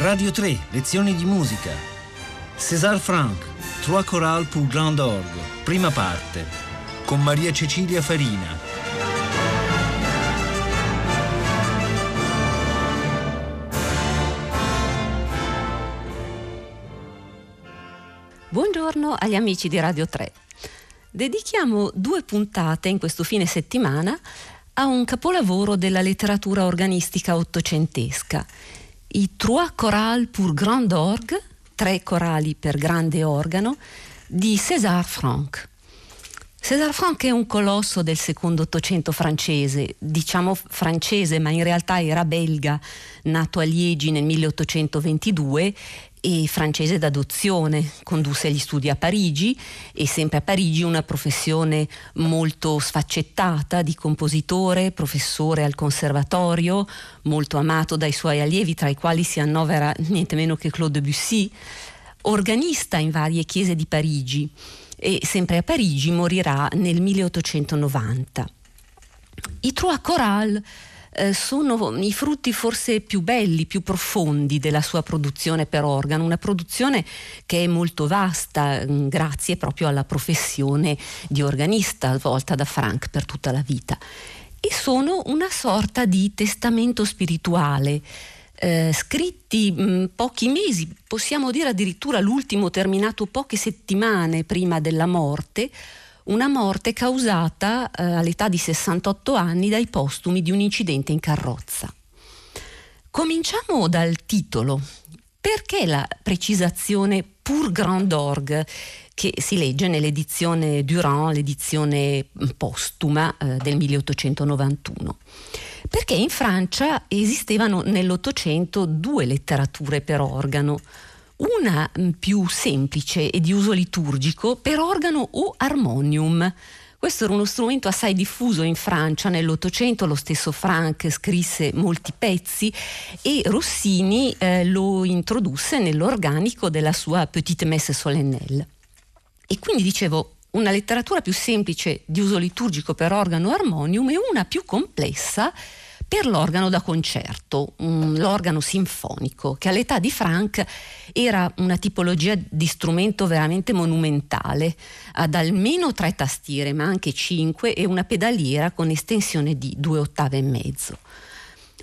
Radio 3, lezioni di musica. César Franck, Trois chorales pour grand orgue, prima parte, con Maria Cecilia Farina. Buongiorno agli amici di Radio 3. Dedichiamo due puntate in questo fine settimana a un capolavoro della letteratura organistica ottocentesca, i Trois chorales pour grand orgue, tre corali per grande organo, di César Franck. César Franck è un colosso del secondo Ottocento francese, diciamo francese ma in realtà era belga, nato a Liegi nel 1822 e francese d'adozione, condusse gli studi a Parigi e sempre a Parigi una professione molto sfaccettata di compositore, professore al conservatorio, molto amato dai suoi allievi tra i quali si annovera niente meno che Claude Debussy, organista in varie chiese di Parigi e sempre a Parigi morirà nel 1890. I Trois Chorales eh, sono i frutti forse più belli, più profondi della sua produzione per organo, una produzione che è molto vasta mm, grazie proprio alla professione di organista svolta da Frank per tutta la vita e sono una sorta di testamento spirituale. Eh, scritti mh, mm, pochi mesi, possiamo dire addirittura l'ultimo terminato poche settimane prima della morte, una morte causata eh, all'età di 68 anni dai postumi di un incidente in carrozza. Cominciamo dal titolo. Perché la precisazione pour grand orgue che si legge nell'edizione Durand, l'edizione postuma eh, del 1891? Perché in Francia esistevano nell'Ottocento due letterature per organo, una mm, più semplice e di uso liturgico per organo o armonium. Questo era uno strumento assai diffuso in Francia nell'Ottocento, lo stesso Franck scrisse molti pezzi e Rossini eh, lo introdusse nell'organico della sua Petite Messe solennelle. E quindi dicevo, una letteratura più semplice di uso liturgico per organo armonium e una più complessa per l'organo da concerto, um, l'organo sinfonico, che all'età di Frank era una tipologia di strumento veramente monumentale, ad almeno tre tastiere, ma anche cinque, e una pedaliera con estensione di due ottave e mezzo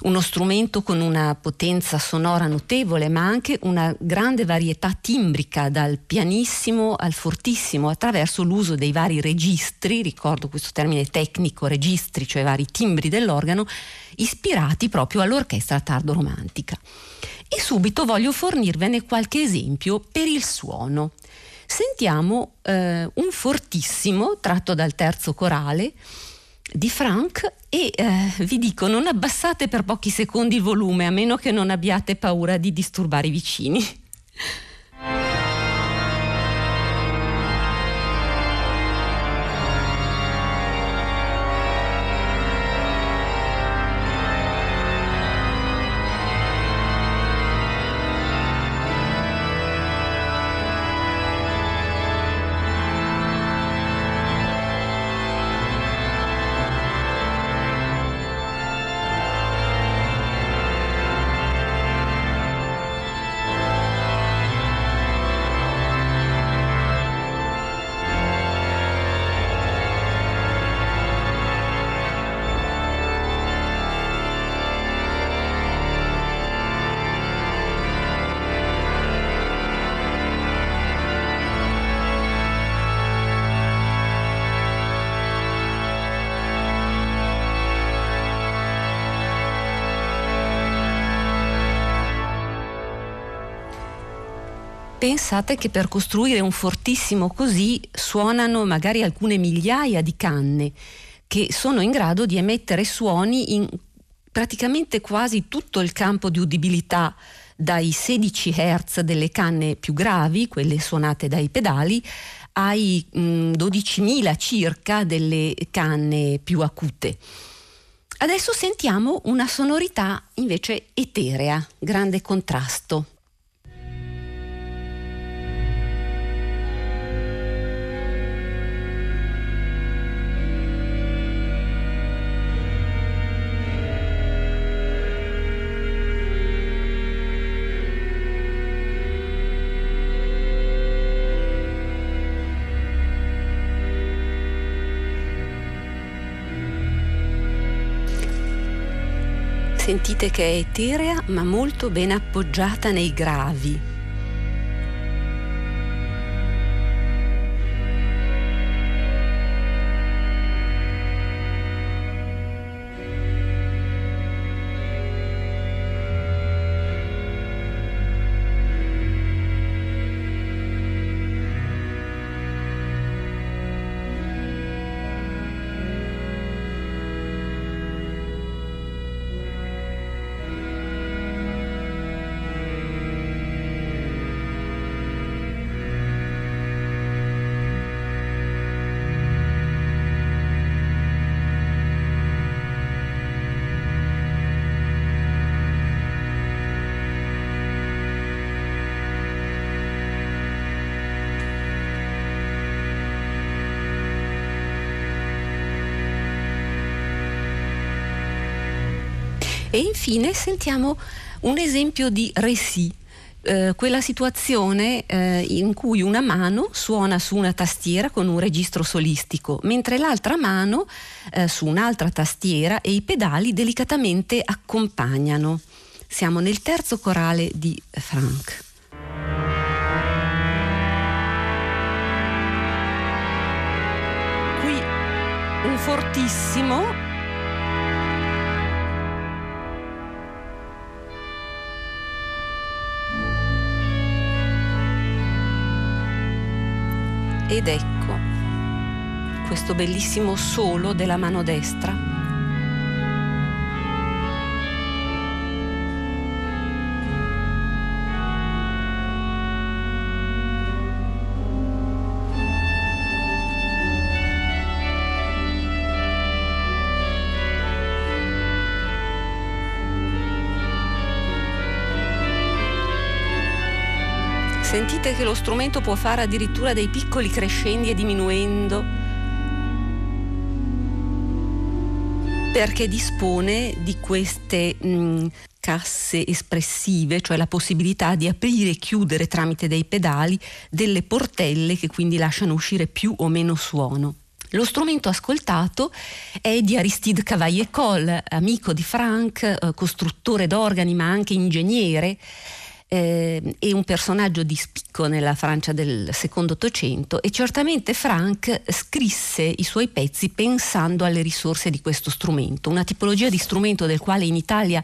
uno strumento con una potenza sonora notevole, ma anche una grande varietà timbrica, dal pianissimo al fortissimo, attraverso l'uso dei vari registri, ricordo questo termine tecnico, registri, cioè vari timbri dell'organo, ispirati proprio all'orchestra tardo-romantica. E subito voglio fornirvene qualche esempio per il suono. Sentiamo eh, un fortissimo tratto dal terzo corale di Frank e eh, vi dico non abbassate per pochi secondi il volume a meno che non abbiate paura di disturbare i vicini. Pensate che per costruire un fortissimo così suonano magari alcune migliaia di canne che sono in grado di emettere suoni in praticamente quasi tutto il campo di udibilità dai 16 Hz delle canne più gravi, quelle suonate dai pedali, ai mh, mm, 12.000 circa delle canne più acute. Adesso sentiamo una sonorità invece eterea, grande contrasto. Sentite che è eterea ma molto ben appoggiata nei gravi. E infine sentiamo un esempio di récit. Eh, quella situazione eh, in cui una mano suona su una tastiera con un registro solistico, mentre l'altra mano eh, su un'altra tastiera e i pedali delicatamente accompagnano. Siamo nel terzo corale di Frank. Qui un fortissimo Ed ecco questo bellissimo solo della mano destra Sentite che lo strumento può fare addirittura dei piccoli crescendi e diminuendo perché dispone di queste mh, mm, casse espressive, cioè la possibilità di aprire e chiudere tramite dei pedali delle portelle che quindi lasciano uscire più o meno suono. Lo strumento ascoltato è di Aristide Cavaillé-Coll, amico di Frank, eh, costruttore d'organi ma anche ingegnere eh, e un personaggio di spicco nella Francia del secondo Ottocento e certamente Frank scrisse i suoi pezzi pensando alle risorse di questo strumento, una tipologia di strumento del quale in Italia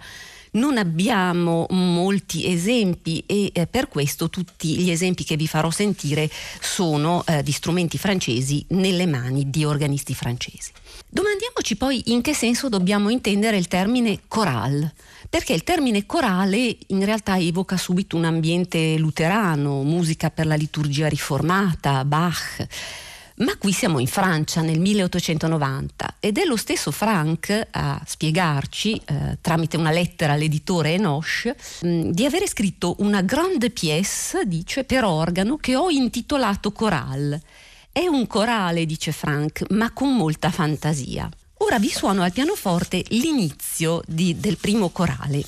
non abbiamo molti esempi e eh, per questo tutti gli esempi che vi farò sentire sono eh, di strumenti francesi nelle mani di organisti francesi. Domandiamoci poi in che senso dobbiamo intendere il termine choral perché il termine corale in realtà evoca subito un ambiente luterano, musica per la liturgia riformata, Bach. Ma qui siamo in Francia nel 1890 ed è lo stesso Frank a spiegarci, eh, tramite una lettera all'editore Enoche, mh, di avere scritto una grande pièce, dice, per organo che ho intitolato Choral. È un corale, dice Frank, ma con molta fantasia. Ora vi suono al pianoforte l'inizio di, del primo corale.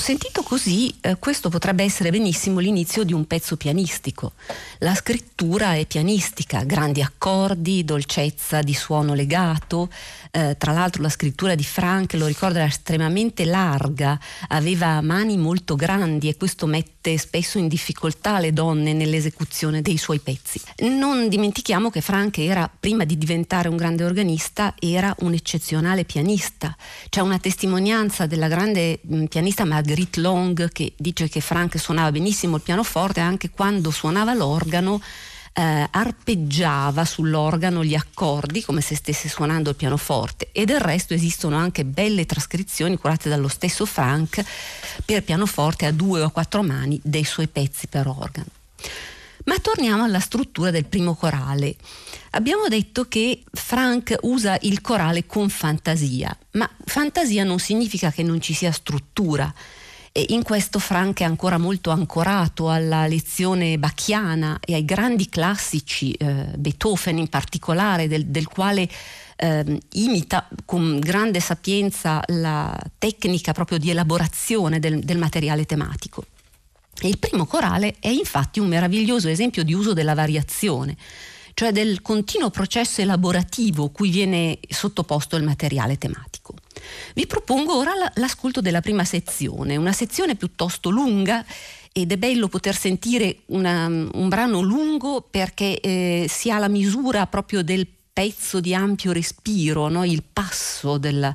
Sentito così, eh, questo potrebbe essere benissimo l'inizio di un pezzo pianistico. La scrittura è pianistica, grandi accordi, dolcezza di suono legato. Eh, tra l'altro la scrittura di Frank, lo ricordo, era estremamente larga, aveva mani molto grandi e questo mette spesso in difficoltà le donne nell'esecuzione dei suoi pezzi. Non dimentichiamo che Frank era, prima di diventare un grande organista, era un eccezionale pianista. C'è una testimonianza della grande mh, pianista Marguerite Long che dice che Frank suonava benissimo il pianoforte anche quando suonava l'organo eh, arpeggiava sull'organo gli accordi come se stesse suonando il pianoforte e del resto esistono anche belle trascrizioni curate dallo stesso Frank per pianoforte a due o quattro mani dei suoi pezzi per organo. Ma torniamo alla struttura del primo corale. Abbiamo detto che Frank usa il corale con fantasia, ma fantasia non significa che non ci sia struttura. E in questo Frank è ancora molto ancorato alla lezione bacchiana e ai grandi classici, eh, Beethoven in particolare, del, del quale eh, imita con grande sapienza la tecnica proprio di elaborazione del, del materiale tematico. E il primo corale è infatti un meraviglioso esempio di uso della variazione, cioè del continuo processo elaborativo cui viene sottoposto il materiale tematico. Vi propongo ora l'ascolto della prima sezione, una sezione piuttosto lunga ed è bello poter sentire una, un brano lungo perché eh, si ha la misura proprio del pezzo di ampio respiro, no? il passo del,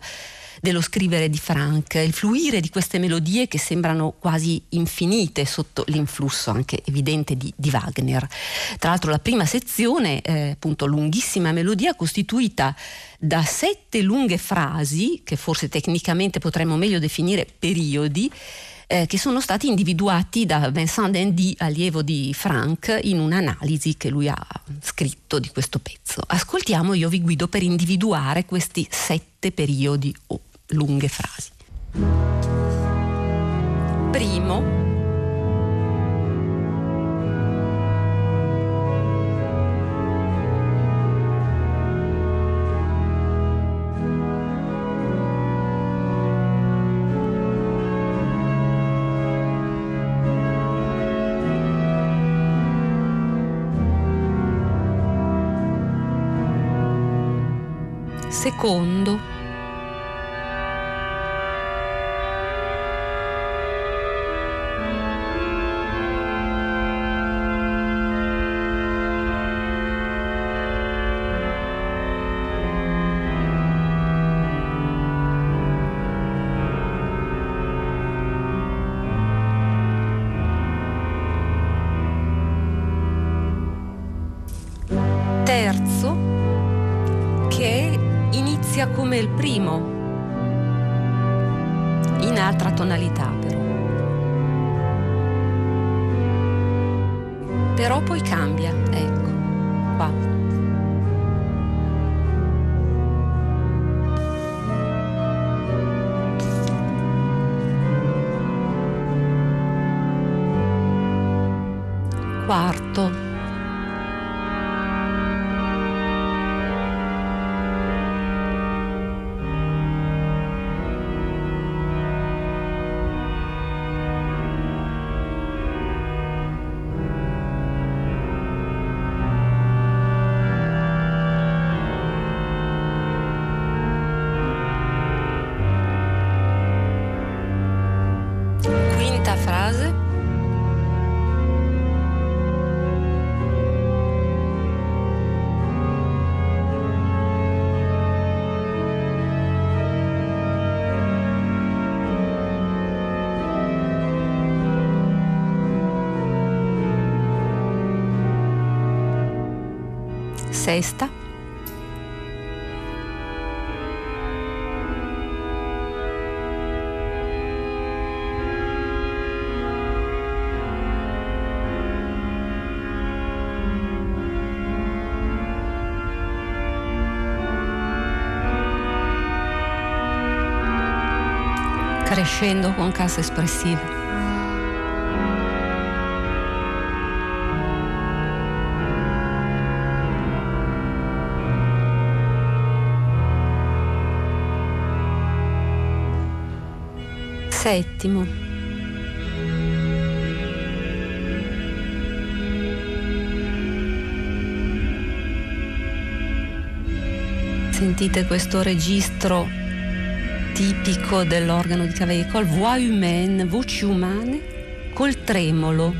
dello scrivere di Frank, il fluire di queste melodie che sembrano quasi infinite sotto l'influsso anche evidente di, di Wagner. Tra l'altro la prima sezione, eh, appunto lunghissima melodia costituita da sette lunghe frasi, che forse tecnicamente potremmo meglio definire periodi, eh, che sono stati individuati da Vincent Dendy, allievo di Frank, in un'analisi che lui ha scritto di questo pezzo. Ascoltiamo, io vi guido per individuare questi sette periodi o lunghe frasi. Primo, secondo, come il primo, in altra tonalità però. Però poi cambia, ecco, sesta. crescendo con cassa espressiva. Settimo. Sentite questo registro tipico dell'organo di Cavaillé-Coll, voix humaine, voci umane, col tremolo,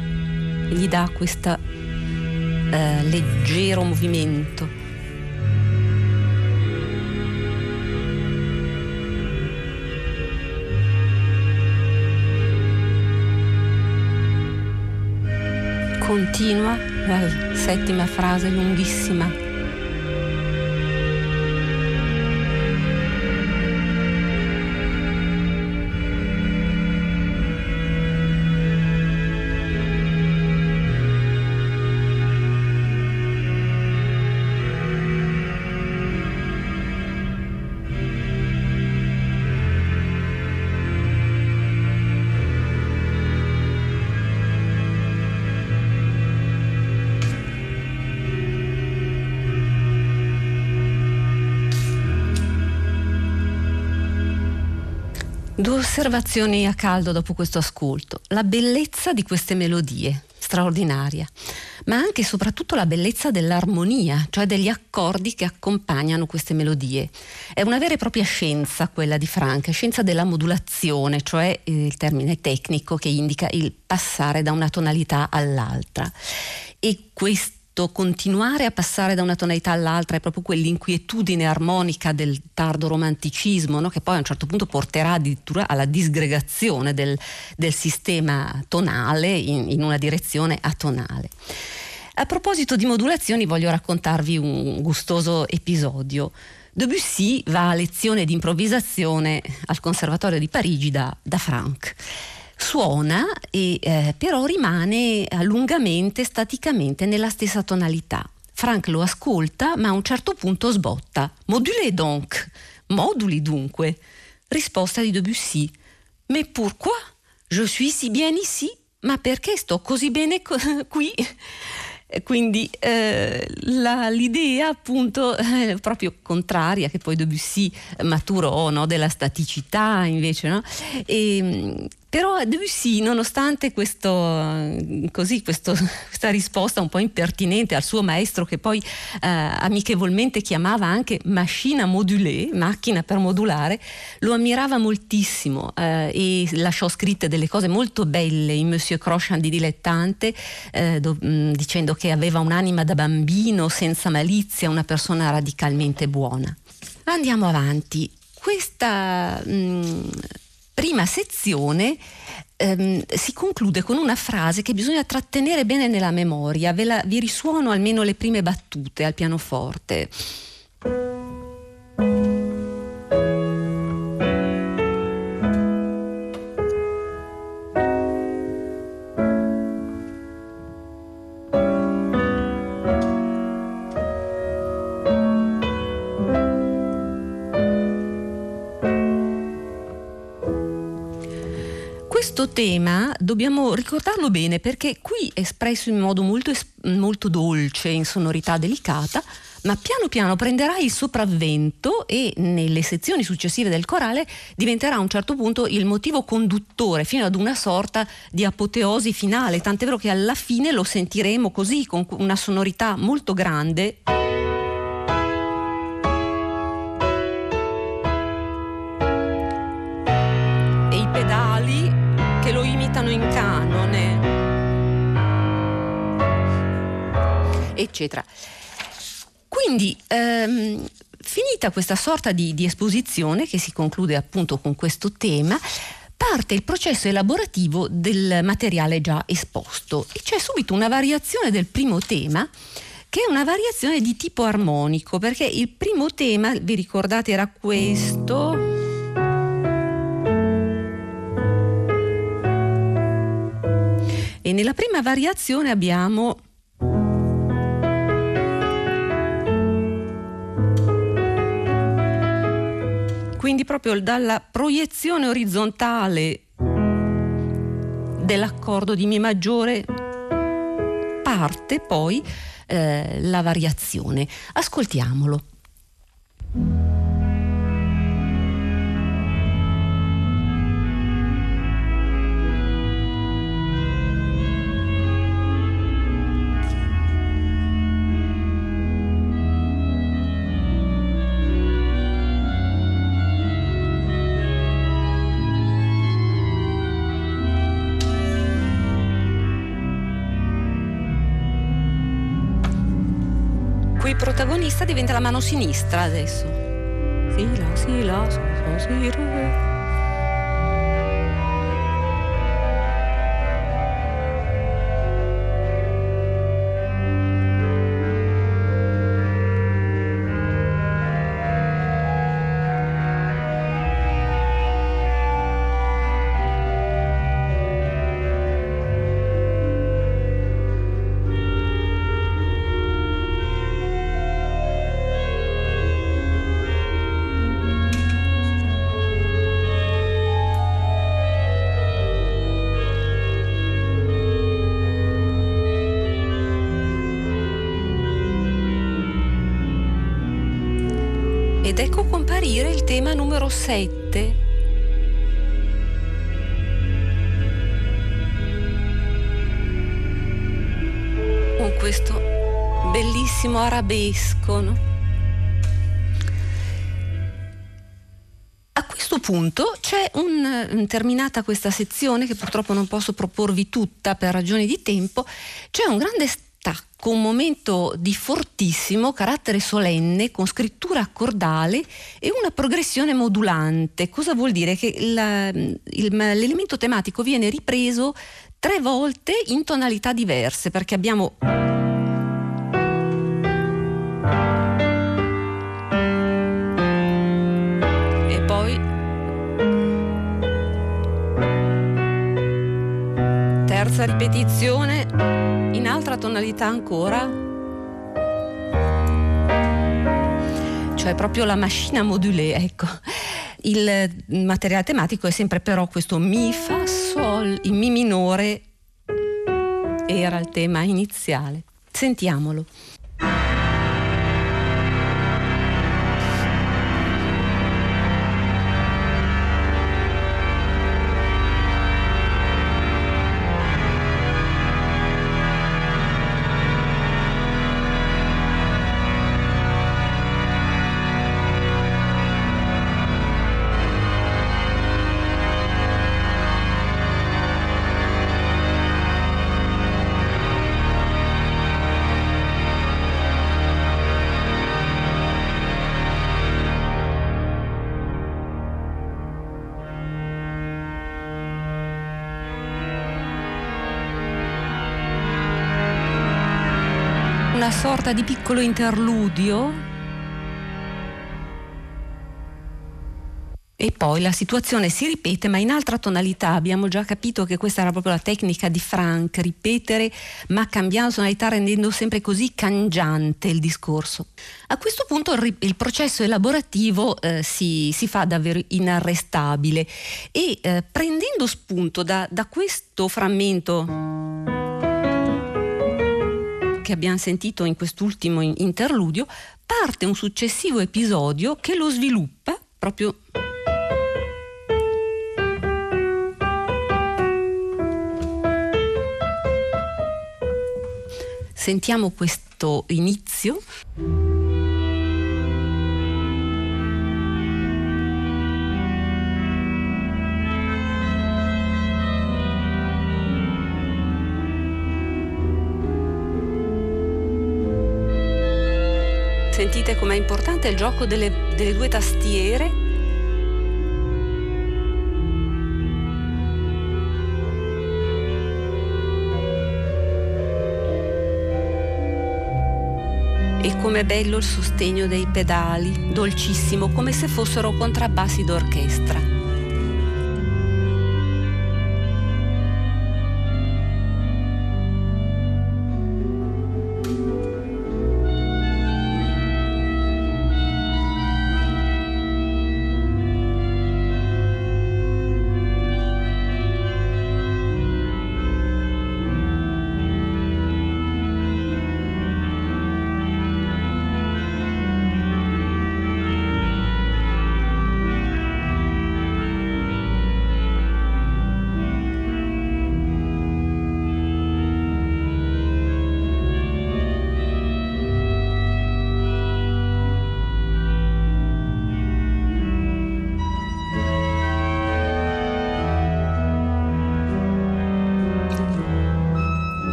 gli dà questo eh, leggero movimento. Continua la settima frase lunghissima. Due osservazioni a caldo dopo questo ascolto. La bellezza di queste melodie, straordinaria, ma anche e soprattutto la bellezza dell'armonia, cioè degli accordi che accompagnano queste melodie. È una vera e propria scienza quella di Frank, scienza della modulazione, cioè eh, il termine tecnico che indica il passare da una tonalità all'altra. E questo continuare a passare da una tonalità all'altra è proprio quell'inquietudine armonica del tardo romanticismo, no? che poi a un certo punto porterà addirittura alla disgregazione del, del sistema tonale in, in una direzione atonale. A proposito di modulazioni voglio raccontarvi un gustoso episodio. Debussy va a lezione di improvvisazione al Conservatorio di Parigi da, da Franck suona e eh, però rimane lungamente, staticamente nella stessa tonalità. Frank lo ascolta, ma a un certo punto sbotta. Modulez donc, moduli dunque. Risposta di Debussy. Mais pourquoi? Je suis si bien ici. Ma perché sto così bene qui? Quindi eh, la, l'idea appunto eh, proprio contraria che poi Debussy maturò no, della staticità invece, no? e, però Debussy, nonostante questo, così, questo, questa risposta un po' impertinente al suo maestro, che poi eh, amichevolmente chiamava anche macchina modulée, macchina per modulare, lo ammirava moltissimo eh, e lasciò scritte delle cose molto belle in Monsieur Crochant di Dilettante, eh, do, mh, dicendo che aveva un'anima da bambino, senza malizia, una persona radicalmente buona. Andiamo avanti. Questa mh, prima sezione ehm, si conclude con una frase che bisogna trattenere bene nella memoria, ve la, vi risuono almeno le prime battute al pianoforte. Questo tema dobbiamo ricordarlo bene perché qui è espresso in modo molto, molto dolce, in sonorità delicata, ma piano piano prenderà il sopravvento e nelle sezioni successive del corale diventerà a un certo punto il motivo conduttore fino ad una sorta di apoteosi finale, tant'è vero che alla fine lo sentiremo così con una sonorità molto grande. Eccetera. Quindi, ehm, finita questa sorta di, di esposizione che si conclude appunto con questo tema, parte il processo elaborativo del materiale già esposto e c'è subito una variazione del primo tema che è una variazione di tipo armonico perché il primo tema, vi ricordate, era questo. E nella prima variazione abbiamo quindi proprio dalla proiezione orizzontale dell'accordo di Mi maggiore parte poi eh, la variazione. Ascoltiamolo. Protagonista diventa la mano sinistra adesso. Sì, la, sì, la, so, so, sì, comparire il tema numero 7. Con questo bellissimo arabesco. No? A questo punto c'è un, terminata questa sezione che purtroppo non posso proporvi tutta per ragioni di tempo, c'è un grande stacco, un momento di fortissimo carattere solenne con scrittura accordale e una progressione modulante. Cosa vuol dire? Che la, il, l'elemento tematico viene ripreso tre volte in tonalità diverse perché abbiamo e poi terza ripetizione in altra tonalità ancora, cioè proprio la macchina modulée, ecco. Il materiale tematico è sempre però questo Mi Fa Sol in Mi minore era il tema iniziale. Sentiamolo. Una sorta di piccolo interludio e poi la situazione si ripete ma in altra tonalità. Abbiamo già capito che questa era proprio la tecnica di Frank, ripetere ma cambiando tonalità rendendo sempre così cangiante il discorso. A questo punto il, processo elaborativo eh, si, si, fa davvero inarrestabile e eh, prendendo spunto da, da questo frammento che abbiamo sentito in quest'ultimo interludio, parte un successivo episodio che lo sviluppa proprio Sentiamo questo inizio. Sentite com'è importante il gioco delle, delle due tastiere e com'è bello il sostegno dei pedali, dolcissimo, come se fossero contrabbassi d'orchestra.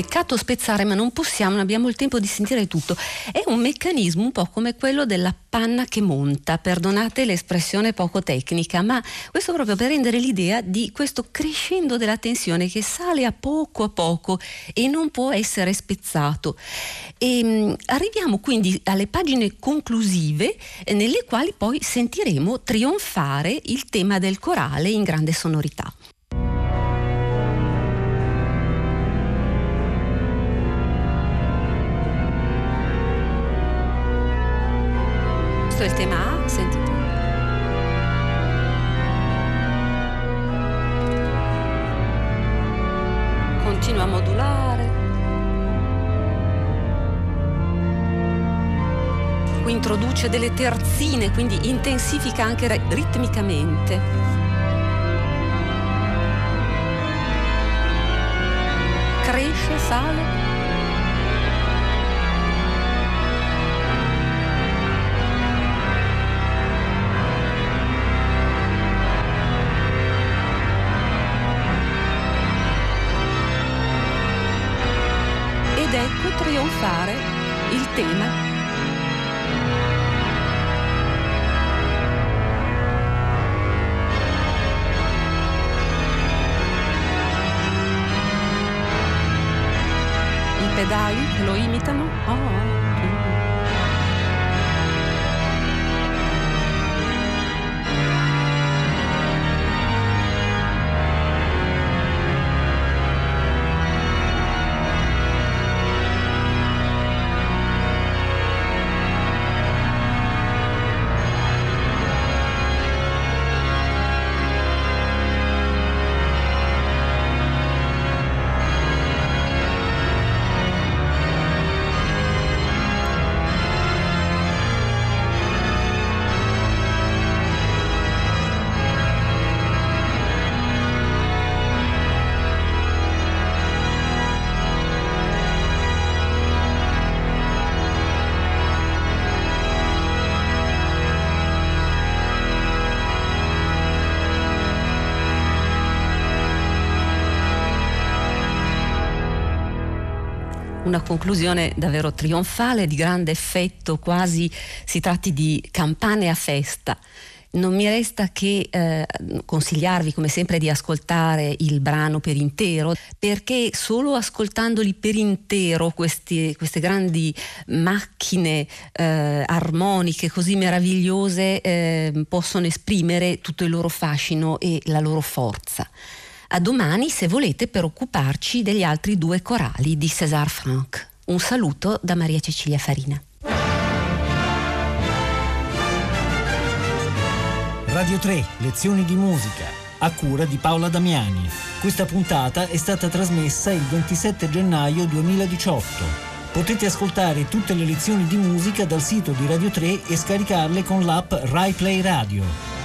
Peccato spezzare, ma non possiamo, non abbiamo il tempo di sentire tutto. È un meccanismo un po' come quello della panna che monta, perdonate l'espressione poco tecnica, ma questo proprio per rendere l'idea di questo crescendo della tensione che sale a poco a poco e non può essere spezzato. E, mh, arriviamo quindi alle pagine conclusive nelle quali poi sentiremo trionfare il tema del corale in grande sonorità. Questo è il tema A, sentite. Continua a modulare. Qui introduce delle terzine, quindi intensifica anche ritmicamente. Cresce, sale. Una conclusione davvero trionfale, di grande effetto, quasi si tratti di campane a festa. Non mi resta che eh, consigliarvi come sempre di ascoltare il brano per intero perché solo ascoltandoli per intero questi, queste grandi macchine eh, armoniche così meravigliose eh, possono esprimere tutto il loro fascino e la loro forza. A domani se volete per occuparci degli altri due corali di César Franck. Un saluto da Maria Cecilia Farina. Radio 3, lezioni di musica, a cura di Paola Damiani. Questa puntata è stata trasmessa il 27 gennaio 2018. Potete ascoltare tutte le lezioni di musica dal sito di Radio 3 e scaricarle con l'app RaiPlay Radio.